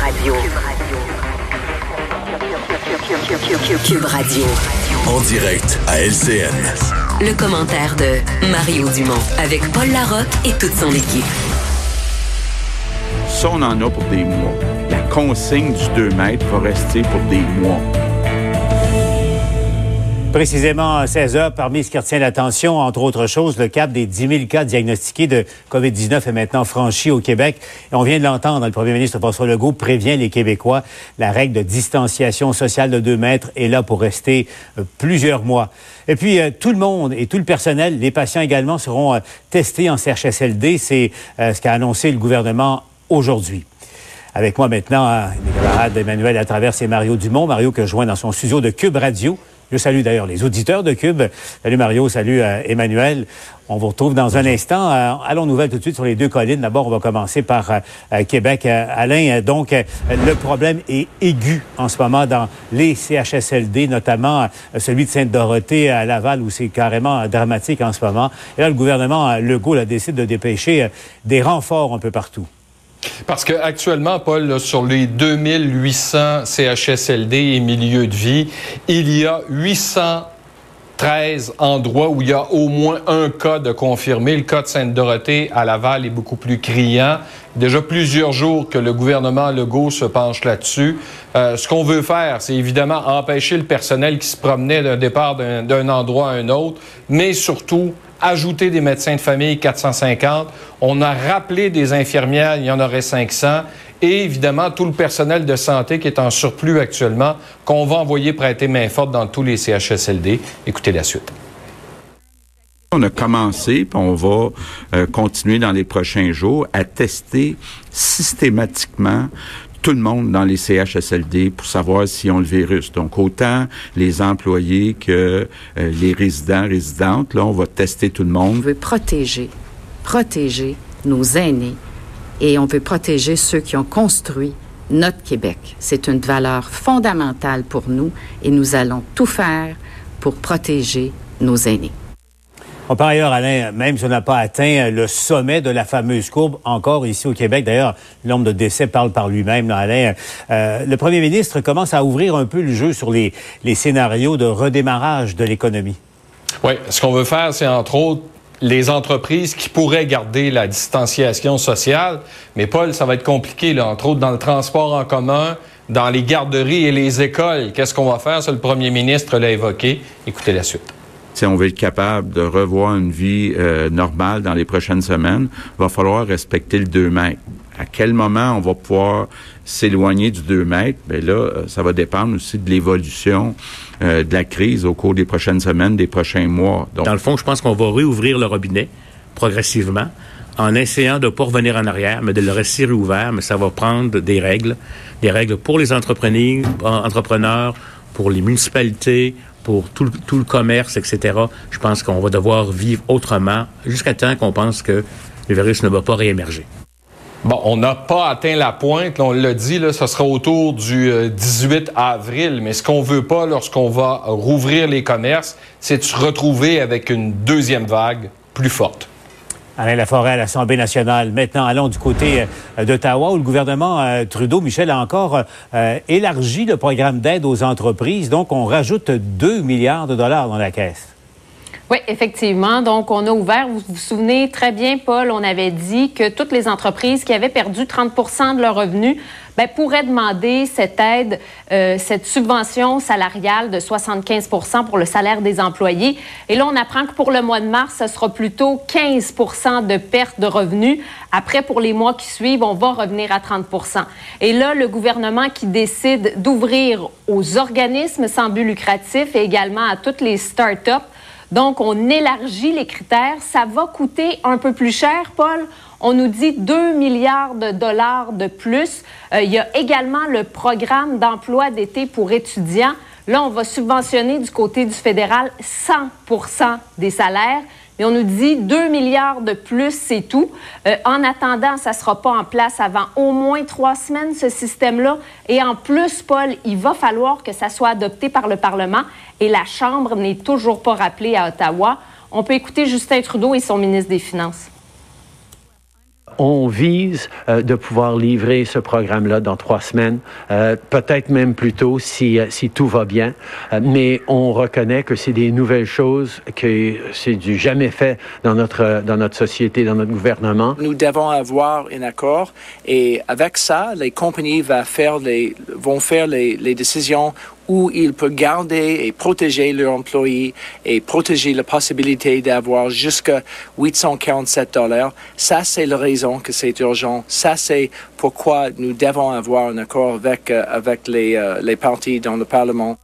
Radio. Cube Radio. En direct à LCN. Le commentaire de Mario Dumont avec Paul Larocque et toute son équipe. Ça, on en a pour des mois. La consigne du 2 mètres va rester pour des mois. Précisément à 16 heures, parmi ce qui retient l'attention, entre autres choses, le cap des 10 000 cas diagnostiqués de COVID-19 est maintenant franchi au Québec. Et on vient de l'entendre, le premier ministre François Legault prévient les Québécois. La règle de distanciation sociale de 2 mètres est là pour rester euh, plusieurs mois. Et puis, euh, tout le monde et tout le personnel, les patients également, seront euh, testés en CHSLD. C'est ce qu'a annoncé le gouvernement aujourd'hui. Avec moi maintenant, mes camarades Emmanuel à travers et Mario Dumont. Mario que je joins dans son studio de Cube Radio. Je salue d'ailleurs les auditeurs de Cube. Salut Mario, salut euh, Emmanuel. On vous retrouve dans un instant. Euh, allons nouvelles tout de suite sur les deux collines? D'abord, on va commencer par euh, Québec. Alain, donc, le problème est aigu en ce moment dans les CHSLD, notamment celui de Sainte-Dorothée à Laval, où c'est carrément dramatique en ce moment. Et là, le gouvernement Legault a décidé de dépêcher des renforts un peu partout. Parce qu'actuellement, Paul, sur les 2800 CHSLD et milieux de vie, il y a 813 endroits où il y a au moins un cas de confirmé. Le cas de Sainte-Dorothée à Laval est beaucoup plus criant. Déjà plusieurs jours que le gouvernement Legault se penche là-dessus. Euh, ce qu'on veut faire, c'est évidemment empêcher le personnel qui se promenait d'un départ d'un endroit à un autre, mais surtout ajouter des médecins de famille, 450. On a rappelé des infirmières, il y en aurait 500. Et évidemment, tout le personnel de santé qui est en surplus actuellement, qu'on va envoyer prêter main forte dans tous les CHSLD. Écoutez la suite. On a commencé, puis on va euh, continuer dans les prochains jours à tester systématiquement tout le monde dans les CHSLD pour savoir s'ils ont le virus. Donc, autant les employés que euh, les résidents, résidentes, là, on va tester tout le monde. On veut protéger, protéger nos aînés et on veut protéger ceux qui ont construit notre Québec. C'est une valeur fondamentale pour nous et nous allons tout faire pour protéger nos aînés. par ailleurs, Alain, même si on n'a pas atteint le sommet de la fameuse courbe encore ici au Québec, d'ailleurs, le nombre de décès parle par lui-même, Alain, euh, le premier ministre commence à ouvrir un peu le jeu sur les, les scénarios de redémarrage de l'économie. Oui, ce qu'on veut faire, c'est entre autres les entreprises qui pourraient garder la distanciation sociale. Mais Paul, ça va être compliqué, entre autres dans le transport en commun, dans les garderies et les écoles. Qu'est-ce qu'on va faire? Ça, le premier ministre l'a évoqué. Écoutez la suite. Si on veut être capable de revoir une vie euh, normale dans les prochaines semaines, va falloir respecter le 2 mètres. À quel moment on va pouvoir s'éloigner du 2 mètres? Bien là, euh, ça va dépendre aussi de l'évolution euh, de la crise au cours des prochaines semaines, des prochains mois. Donc, Dans le fond, je pense qu'on va réouvrir le robinet progressivement en essayant de ne pas revenir en arrière, mais de le rester réouvert, mais ça va prendre des règles, des règles pour les entrepreneurs pour les municipalités, pour tout, tout le commerce, etc. Je pense qu'on va devoir vivre autrement jusqu'à temps qu'on pense que le virus ne va pas réémerger. Bon, on n'a pas atteint la pointe, on l'a dit, là, ce sera autour du 18 euh, avril, mais ce qu'on veut pas lorsqu'on va rouvrir les commerces, c'est de se retrouver avec une deuxième vague plus forte. Alain Laforêt à l'Assemblée nationale. Maintenant, allons du côté euh, d'Ottawa où le gouvernement euh, Trudeau, Michel, a encore élargi le programme d'aide aux entreprises. Donc, on rajoute 2 milliards de dollars dans la caisse. Oui, effectivement. Donc, on a ouvert, vous vous souvenez très bien, Paul, on avait dit que toutes les entreprises qui avaient perdu 30% de leurs revenus ben, pourraient demander cette aide, euh, cette subvention salariale de 75% pour le salaire des employés. Et là, on apprend que pour le mois de mars, ce sera plutôt 15% de perte de revenus. Après, pour les mois qui suivent, on va revenir à 30% Et là, le gouvernement qui décide d'ouvrir aux organismes sans but lucratif et également à toutes les start-up donc, on élargit les critères. Ça va coûter un peu plus cher, Paul. On nous dit 2 milliards de dollars de plus. Euh, il y a également le programme d'emploi d'été pour étudiants. Là, on va subventionner du côté du fédéral 100 des salaires. Mais on nous dit 2 milliards de plus, c'est tout. Euh, en attendant, ça ne sera pas en place avant au moins trois semaines, ce système-là. Et en plus, Paul, il va falloir que ça soit adopté par le Parlement et la Chambre n'est toujours pas rappelée à Ottawa. On peut écouter Justin Trudeau et son ministre des Finances. On vise euh, de pouvoir livrer ce programme-là dans trois semaines, euh, peut-être même plus tôt si, si tout va bien. mais on reconnaît que c'est des nouvelles choses, que c'est du jamais fait dans notre, dans notre société, dans notre gouvernement. Nous devons avoir un accord et avec ça, les compagnies vont faire les, vont faire les, les décisions où ils peuvent garder et protéger leurs employés et protéger la possibilité d'avoir jusqu'à 847 dollars. Ça, c'est la raison que c'est urgent. Ça, c'est pourquoi nous devons avoir un accord avec, euh, avec les, euh, les partis dans le Parlement.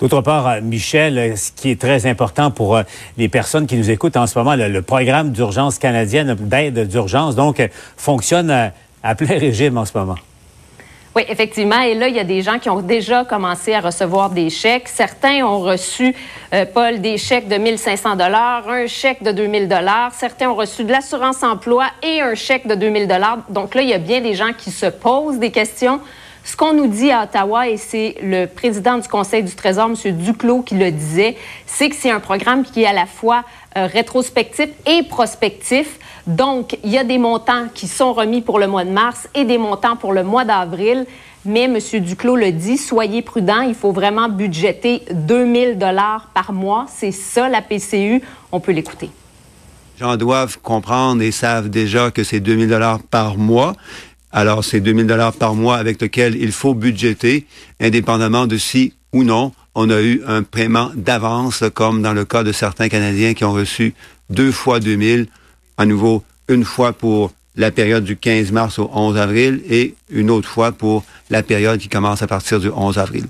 D'autre part, euh, Michel, ce qui est très important pour les personnes qui nous écoutent en ce moment, le, programme d'urgence canadienne d'aide d'urgence, donc, fonctionne à plein régime en ce moment. Oui, effectivement. Et là, il y a des gens qui ont déjà commencé à recevoir des chèques. Certains ont reçu, euh, Paul, des chèques de 1500 dollars, un chèque de 2000 dollars. Certains ont reçu de l'assurance emploi et un chèque de 2000 dollars. Donc là, il y a bien des gens qui se posent des questions. Ce qu'on nous dit à Ottawa, et c'est le président du Conseil du Trésor, M. Duclos, qui le disait, c'est que c'est un programme qui est à la fois euh, rétrospectif et prospectif. Donc, il y a des montants qui sont remis pour le mois de mars et des montants pour le mois d'avril. Mais M. Duclos le dit, soyez prudents, il faut vraiment budgéter 2000 dollars par mois. C'est ça la PCU. On peut l'écouter. Gens doivent comprendre et savent déjà que c'est 2000 dollars par mois. Alors, c'est 2000 dollars par mois avec lequel il faut budgéter, indépendamment de si ou non on a eu un paiement d'avance, comme dans le cas de certains Canadiens qui ont reçu deux fois 2000 à nouveau une fois pour la période du 15 mars au 11 avril et une autre fois pour la période qui commence à partir du 11 avril.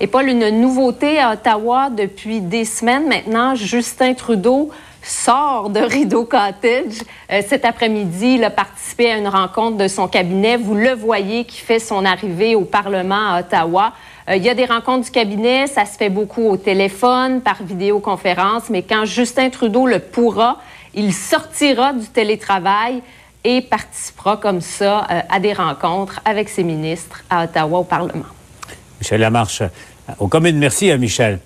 Et Paul, une nouveauté à Ottawa depuis des semaines maintenant, Justin Trudeau sort de Rideau Cottage. Euh, cet après-midi, il a participé à une rencontre de son cabinet. Vous le voyez qui fait son arrivée au Parlement à Ottawa. Euh, il y a des rencontres du cabinet, ça se fait beaucoup au téléphone, par vidéoconférence, mais quand Justin Trudeau le pourra, il sortira du télétravail et participera comme ça euh, à des rencontres avec ses ministres à Ottawa au Parlement. Michel Lamarche, au commun, merci à Michel.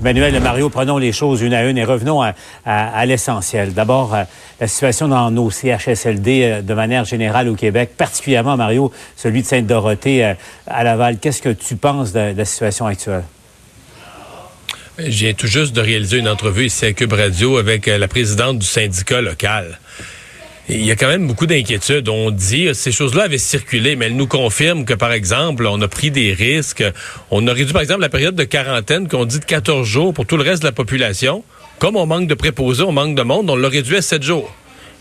Emmanuel et Mario, prenons les choses une à une et revenons à, l'essentiel. D'abord, euh, la situation dans nos CHSLD euh, de manière générale au Québec, particulièrement, Mario, celui de Sainte-Dorothée euh, à Laval. Qu'est-ce que tu penses de, la situation actuelle? Je viens tout juste de réaliser une entrevue ici à Cube Radio avec la présidente du syndicat local. Il y a quand même beaucoup d'inquiétudes. On dit ces choses-là avaient circulé, mais elle nous confirme que, par exemple, on a pris des risques. On a réduit, par exemple, la période de quarantaine qu'on dit de 14 jours pour tout le reste de la population. Comme on manque de préposés, on manque de monde, on l'a réduit à 7 jours.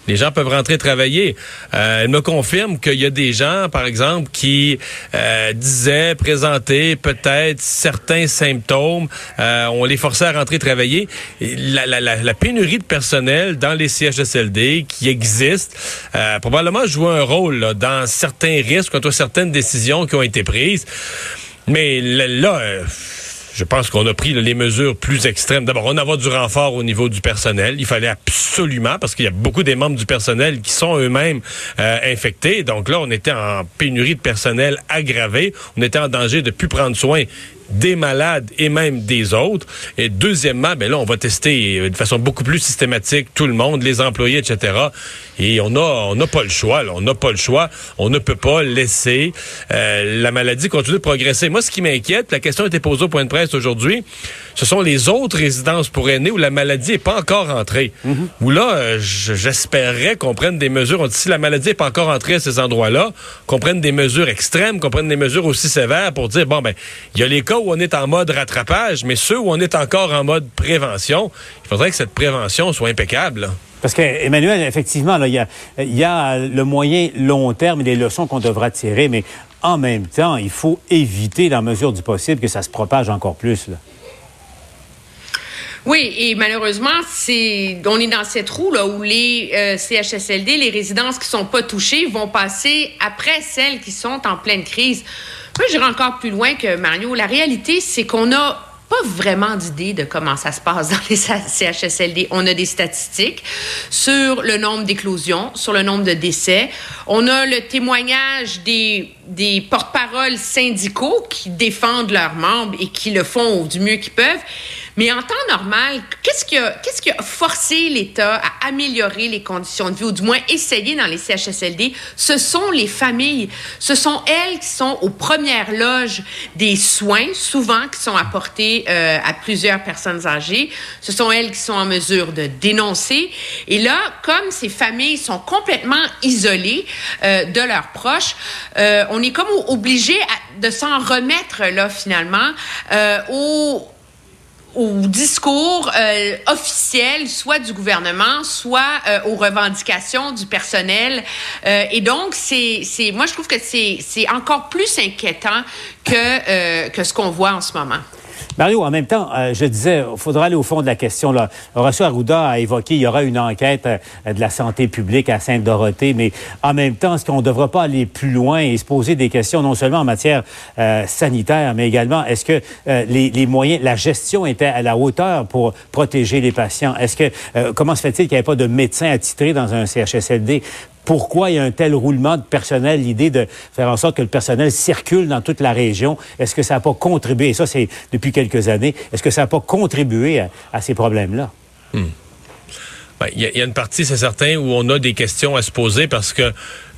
Les gens peuvent rentrer travailler. Euh, elle me confirme qu'il y a des gens, par exemple, qui euh, disaient présenter peut-être certains symptômes. Euh, on les forçait à rentrer travailler. La, la, la, pénurie de personnel dans les CHSLD qui existe euh, probablement joue un rôle là, dans certains risques, contre certaines décisions qui ont été prises. Mais là, euh, je pense qu'on a pris les mesures plus extrêmes. D'abord, on a du renfort au niveau du personnel. Il fallait absolument, parce qu'il y a beaucoup des membres du personnel qui sont eux-mêmes euh, infectés. Donc là, on était en pénurie de personnel aggravée. On était en danger de plus prendre soin des malades et même des autres. Et deuxièmement, ben là, on va tester euh, de façon beaucoup plus systématique tout le monde, les employés, etc. Et on a, on n'a pas le choix. Là. On n'a pas le choix. On ne peut pas laisser euh, la maladie continuer de progresser. Moi, ce qui m'inquiète, la question a été posée au point de presse aujourd'hui, ce sont les autres résidences pour aînés où la maladie n'est pas encore entrée. Mhm. Où là, euh, j'espérais qu'on prenne des mesures. Si la maladie n'est pas encore entrée à ces endroits-là, qu'on prenne des mesures extrêmes, qu'on prenne des mesures aussi sévères pour dire, bon, ben, il y a les cas où on est en mode rattrapage, mais ceux où on est encore en mode prévention, il faudrait que cette prévention soit impeccable. Parce que, Emmanuel, effectivement, il y a, le moyen long terme et les leçons qu'on devra tirer, mais en même temps, il faut éviter, dans la mesure du possible, que ça se propage encore plus. Oui, et malheureusement, c'est on est dans cette roue là où les euh, CHSLD, les résidences qui sont pas touchées, vont passer après celles qui sont en pleine crise. Moi, j'irai encore plus loin que Mario. La réalité, c'est qu'on a pas vraiment d'idée de comment ça se passe dans les CHSLD. On a des statistiques sur le nombre d'éclosions, sur le nombre de décès. On a le témoignage des, des porte-paroles syndicaux qui défendent leurs membres et qui le font du mieux qu'ils peuvent. Mais en temps normal, qu'est-ce qui a, qui a forcé l'État à améliorer les conditions de vie, ou du moins essayer dans les CHSLD? Ce sont les familles. Ce sont elles qui sont aux premières loges des soins, souvent qui sont apportés euh, à plusieurs personnes âgées. Ce sont elles qui sont en mesure de dénoncer. Et là, comme ces familles sont complètement isolées euh, de leurs proches, euh, on est comme obligé de s'en remettre là finalement euh, au discours euh, officiel, soit du gouvernement, soit euh, aux revendications du personnel. Euh, et donc, c'est, c'est, moi, je trouve que c'est, c'est encore plus inquiétant que, que ce qu'on voit en ce moment. Mario, en même temps, euh, je disais, il faudra aller au fond de la question. Là. Horacio Arruda a évoqué, il y aura une enquête euh, de la santé publique à Sainte-Dorothée, mais en même temps, est-ce qu'on ne devra pas aller plus loin et se poser des questions, non seulement en matière euh, sanitaire, mais également, est-ce que les, moyens, la gestion était à la hauteur pour protéger les patients? Est-ce que, comment se fait-il qu'il n'y avait pas de médecins attitrés dans un CHSLD? Pourquoi il y a un tel roulement de personnel, l'idée de faire en sorte que le personnel circule dans toute la région. Est-ce que ça n'a pas contribué, et ça c'est depuis quelques années, est-ce que ça n'a pas contribué à, ces problèmes-là? Hmm. Ben, il y, a une partie, c'est certain, où on a des questions à se poser parce que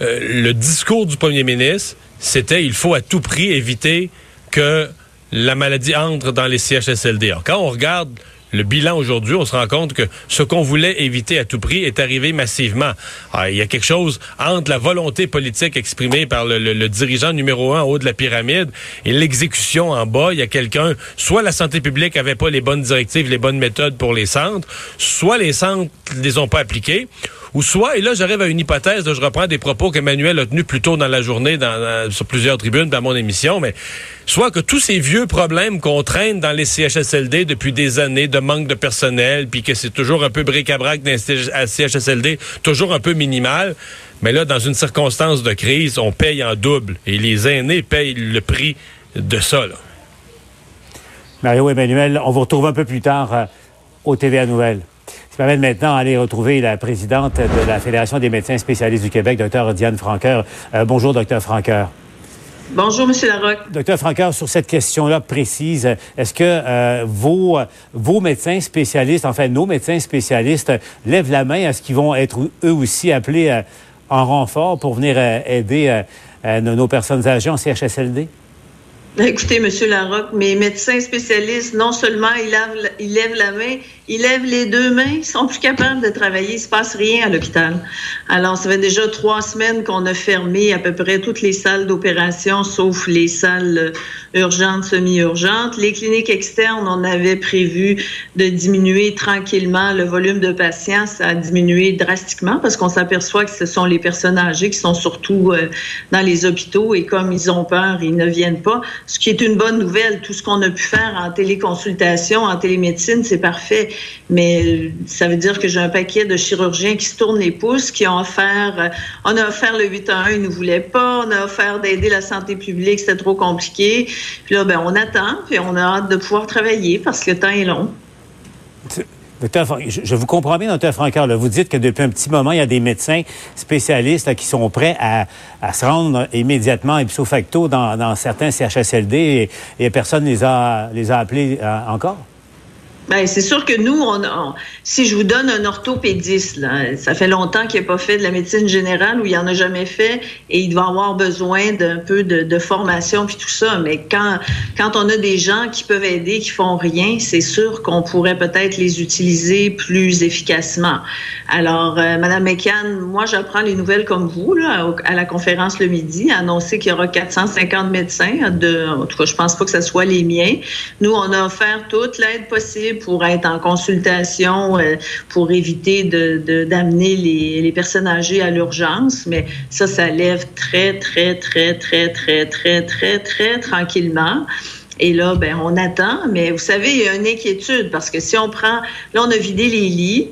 euh, le discours du premier ministre, c'était il faut à tout prix éviter que la maladie entre dans les CHSLD. Alors, quand on regarde le bilan aujourd'hui, on se rend compte que ce qu'on voulait éviter à tout prix est arrivé massivement. Ah, il y a quelque chose entre la volonté politique exprimée par le, dirigeant numéro un en haut de la pyramide et l'exécution en bas. Il y a quelqu'un, soit la santé publique avait pas les bonnes directives, les bonnes méthodes pour les centres, soit les centres les ont pas appliqués, ou soit, et là j'arrive à une hypothèse, je reprends des propos qu'Emmanuel a tenus plus tôt dans la journée dans, sur plusieurs tribunes dans mon émission, mais soit que tous ces vieux problèmes qu'on traîne dans les CHSLD depuis des années de manque de personnel, puis que c'est toujours un peu bric-à-brac dans les CHSLD, toujours un peu minimal, mais là, dans une circonstance de crise, on paye en double, et les aînés payent le prix de ça. Là. Mario Emmanuel, on vous retrouve un peu plus tard euh, au TVA Nouvelles. Je m'amène maintenant à aller retrouver la présidente de la Fédération des médecins spécialistes du Québec, Dr Diane Franqueur. Euh, bonjour, Dr Franqueur. Bonjour, M. Larocque. Docteur Franqueur, sur cette question-là précise, est-ce que euh, vos, vos médecins spécialistes, enfin nos médecins spécialistes, lèvent la main à ce qu'ils vont être eux aussi appelés euh, en renfort pour venir aider nos personnes âgées en CHSLD? Écoutez, M. Larocque, mes médecins spécialistes, non seulement ils lèvent, ils lèvent la main, ils lèvent les deux mains, ils sont plus capables de travailler, il se passe rien à l'hôpital. Alors, ça fait déjà trois semaines qu'on a fermé à peu près toutes les salles d'opération, sauf les salles urgentes, semi-urgentes. Les cliniques externes, on avait prévu de diminuer tranquillement le volume de patients. Ça a diminué drastiquement parce qu'on s'aperçoit que ce sont les personnes âgées qui sont surtout euh, dans les hôpitaux et comme ils ont peur, ils ne viennent pas. Ce qui est une bonne nouvelle. Tout ce qu'on a pu faire en téléconsultation, en télémédecine, c'est parfait. Mais ça veut dire que j'ai un paquet de chirurgiens qui se tournent les pouces, qui ont offert, euh, on a offert le 8 à 1, ils ne voulaient pas. On a offert d'aider la santé publique, c'était trop compliqué. Puis là, ben, on attend, puis on a hâte de pouvoir travailler parce que le temps est long. Docteur, je vous comprends bien, docteur Francaire. Vous dites que depuis un petit moment, il y a des médecins spécialistes qui sont prêts à, se rendre immédiatement ipso facto dans, certains CHSLD et, personne ne les a, les a appelés euh, encore? Ben, c'est sûr que nous, si je vous donne un orthopédiste, ça fait longtemps qu'il n'a pas fait de la médecine générale ou il en a jamais fait et il va avoir besoin d'un peu de, formation puis tout ça. Mais quand, quand on a des gens qui peuvent aider, qui font rien, c'est sûr qu'on pourrait peut-être les utiliser plus efficacement. Alors, euh, Madame McCann, moi, j'apprends les nouvelles comme vous, là, à la conférence le midi, annoncer qu'il y aura 450 médecins. De, en tout cas, je pense pas que ce soit les miens. Nous, on a offert toute l'aide possible pour être en consultation, euh, pour éviter de, d'amener les, les personnes âgées à l'urgence. Mais ça, ça lève très, très, très, très, très, très, très, très tranquillement. Et là, ben, on attend. Mais vous savez, il y a une inquiétude parce que si on prend, là, on a vidé les lits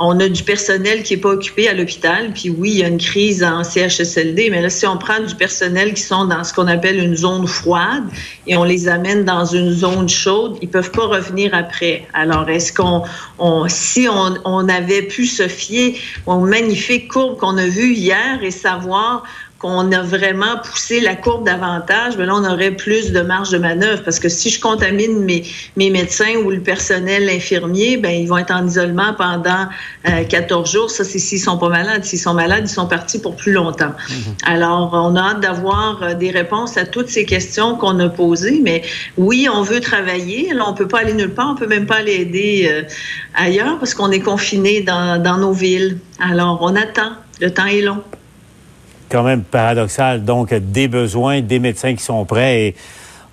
on a du personnel qui n'est pas occupé à l'hôpital. Puis oui, il y a une crise en CHSLD, mais là, si on prend du personnel qui sont dans ce qu'on appelle une zone froide et on les amène dans une zone chaude, ils peuvent pas revenir après. Alors, est-ce qu'on, on, si on, on, avait pu se fier aux magnifiques courbes qu'on a vues hier et savoir qu'on a vraiment poussé la courbe davantage, ben là, on aurait plus de marge de manœuvre parce que si je contamine mes, mes médecins ou le personnel infirmier, ben ils vont être en isolement pendant 14 jours. Ça, c'est s'ils sont pas malades. S'ils sont malades, ils sont partis pour plus longtemps. Alors, on a hâte d'avoir des réponses à toutes ces questions qu'on a posées. Mais oui, on veut travailler. Là, on peut pas aller nulle part. On peut même pas aller aider ailleurs parce qu'on est confiné dans, dans nos villes. Alors, on attend. Le temps est long. Quand même paradoxal. Donc, des besoins, des médecins qui sont prêts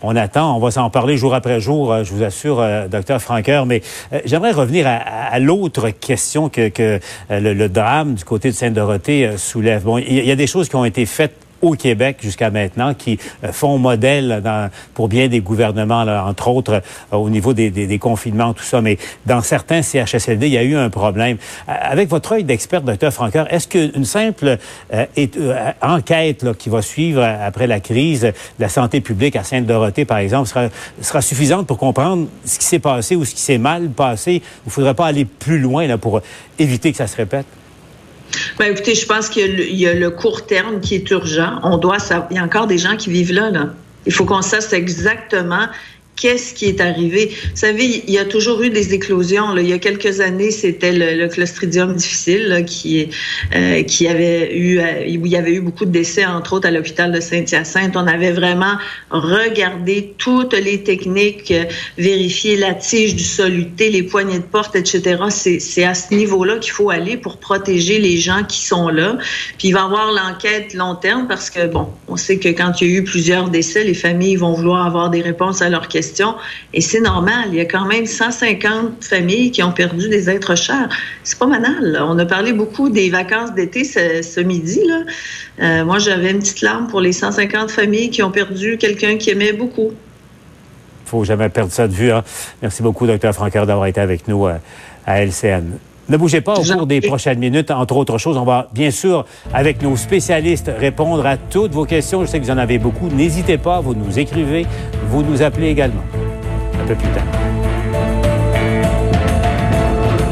on attend. On va s'en parler jour après jour, euh, je vous assure, euh, docteur Franqueur. Mais euh, j'aimerais revenir à, l'autre question que, le, drame du côté de Sainte-Dorothée soulève. Bon, il y a des choses qui ont été faites au Québec jusqu'à maintenant qui euh, font modèle dans, pour bien des gouvernements, là, entre autres euh, au niveau des, des, des, confinements, tout ça. Mais dans certains CHSLD, il y a eu un problème. Euh, avec votre œil d'expert, docteur Franqueur, est-ce qu'une simple enquête là, qui va suivre après la crise de la santé publique à Sainte-Dorothée, par exemple, sera, sera suffisante pour comprendre ce qui s'est passé ou ce qui s'est mal passé? Il ne faudrait pas aller plus loin là, pour éviter que ça se répète? Ben, écoutez, je pense qu'il y, a le court terme qui est urgent. On doit Il y a encore des gens qui vivent là, là. Il faut qu'on sache exactement qu'est-ce qui est arrivé? Vous savez, il y a toujours eu des éclosions. Il y a quelques années, c'était le, Clostridium difficile qui, euh, qui avait eu, euh, où il y avait eu beaucoup de décès, entre autres à l'hôpital de Saint-Hyacinthe. On avait vraiment regardé toutes les techniques, euh, vérifié la tige du soluté, les poignées de porte, etc. C'est à ce niveau-là qu'il faut aller pour protéger les gens qui sont là. Puis il va y avoir l'enquête long terme parce que, bon, on sait que quand il y a eu plusieurs décès, les familles vont vouloir avoir des réponses à leurs questions et c'est normal. Il y a quand même 150 familles qui ont perdu des êtres chers. C'est pas banal. On a parlé beaucoup des vacances d'été ce, midi. Là. Euh, moi, j'avais une petite larme pour les 150 familles qui ont perdu quelqu'un qui aimait beaucoup. Il faut jamais perdre ça de vue. Hein. Merci beaucoup, Dr. Francaire, d'avoir été avec nous euh, à LCN. Ne bougez pas au cours des prochaines minutes. Entre autres choses, on va bien sûr, avec nos spécialistes, répondre à toutes vos questions. Je sais que vous en avez beaucoup. N'hésitez pas, vous nous écrivez, vous nous appelez également. Un peu plus tard.